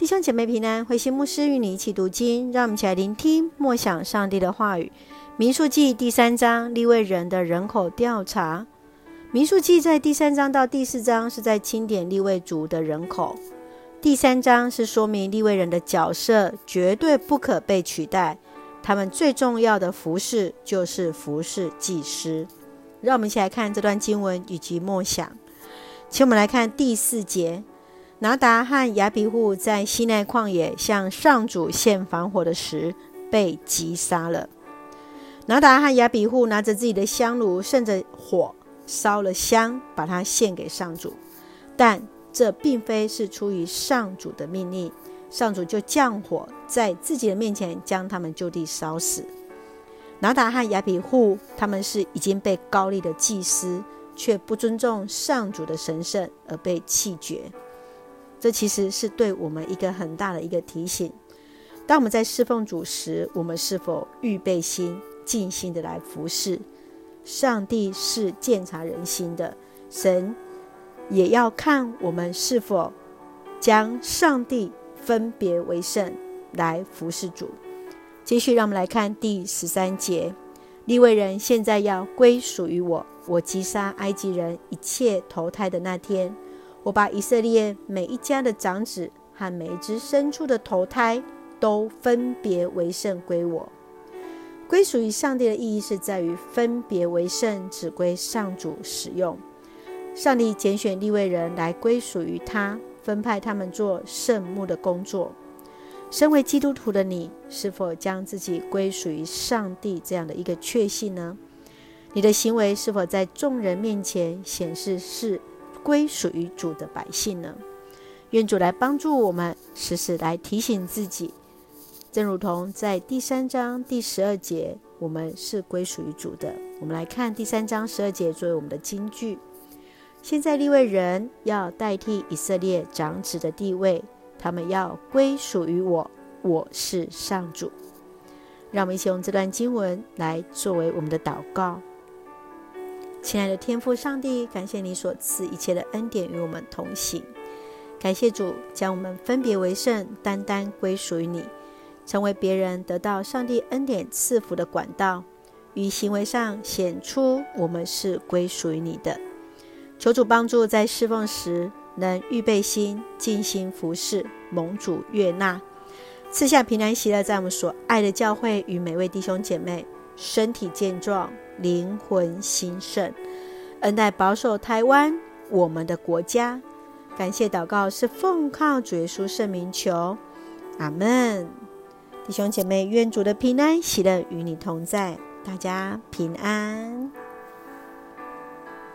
弟兄姐妹平安，慧心牧师与你一起读经，让我们一起来聆听默想上帝的话语。民数记第三章，利未人的人口调查。民数记在第三章到第四章是在清点利未族的人口，第三章是说明利未人的角色绝对不可被取代，他们最重要的服饰就是服饰祭司。让我们一起来看这段经文以及默想。请我们来看第四节。拿达和亚比户在西奈旷野向上主献防火的时，被击杀了。拿达和亚比户拿着自己的香炉，顺着火烧了香，把它献给上主。但这并非是出于上主的命令，上主就降火在自己的面前，将他们就地烧死。拿达和亚比户他们是已经被高利的祭司，却不尊重上主的神圣而被弃绝。这其实是对我们一个很大的一个提醒。当我们在侍奉主时，我们是否预备心、尽心的来服侍？上帝是鉴察人心的，神也要看我们是否将上帝分别为圣来服侍主。继续，让我们来看第十三节：利未人现在要归属于我，我击杀埃及人一切投胎的那天。我把以色列每一家的长子和每一只牲畜的头胎都分别为圣归我。归属于上帝的意义是在于分别为圣，只归上主使用。上帝拣选立位人来归属于他，分派他们做圣牧的工作。身为基督徒的你，是否将自己归属于上帝这样的一个确信呢？你的行为是否在众人面前显示是归属于主的百姓呢？愿主来帮助我们，时时来提醒自己。正如同在第三章第十二节，我们是归属于主的。我们来看第三章十二节作为我们的金句。现在立位人要代替以色列长子的地位，他们要归属于我，我是上主。让我们一起用这段经文来作为我们的祷告。亲爱的天父上帝，感谢你所赐一切的恩典与我们同行。感谢主将我们分别为圣，单单归属于你，成为别人得到上帝恩典赐福的管道，于行为上显出我们是归属于你的。求主帮助在侍奉时能预备心，尽心服侍，蒙主悦纳，赐下平安喜乐，在我们所爱的教会与每位弟兄姐妹身体健壮。灵魂兴盛，恩待保守台湾，我们的国家。感谢祷告是奉靠主耶稣圣名求，阿门。弟兄姐妹，愿主的平安喜乐与你同在，大家平安。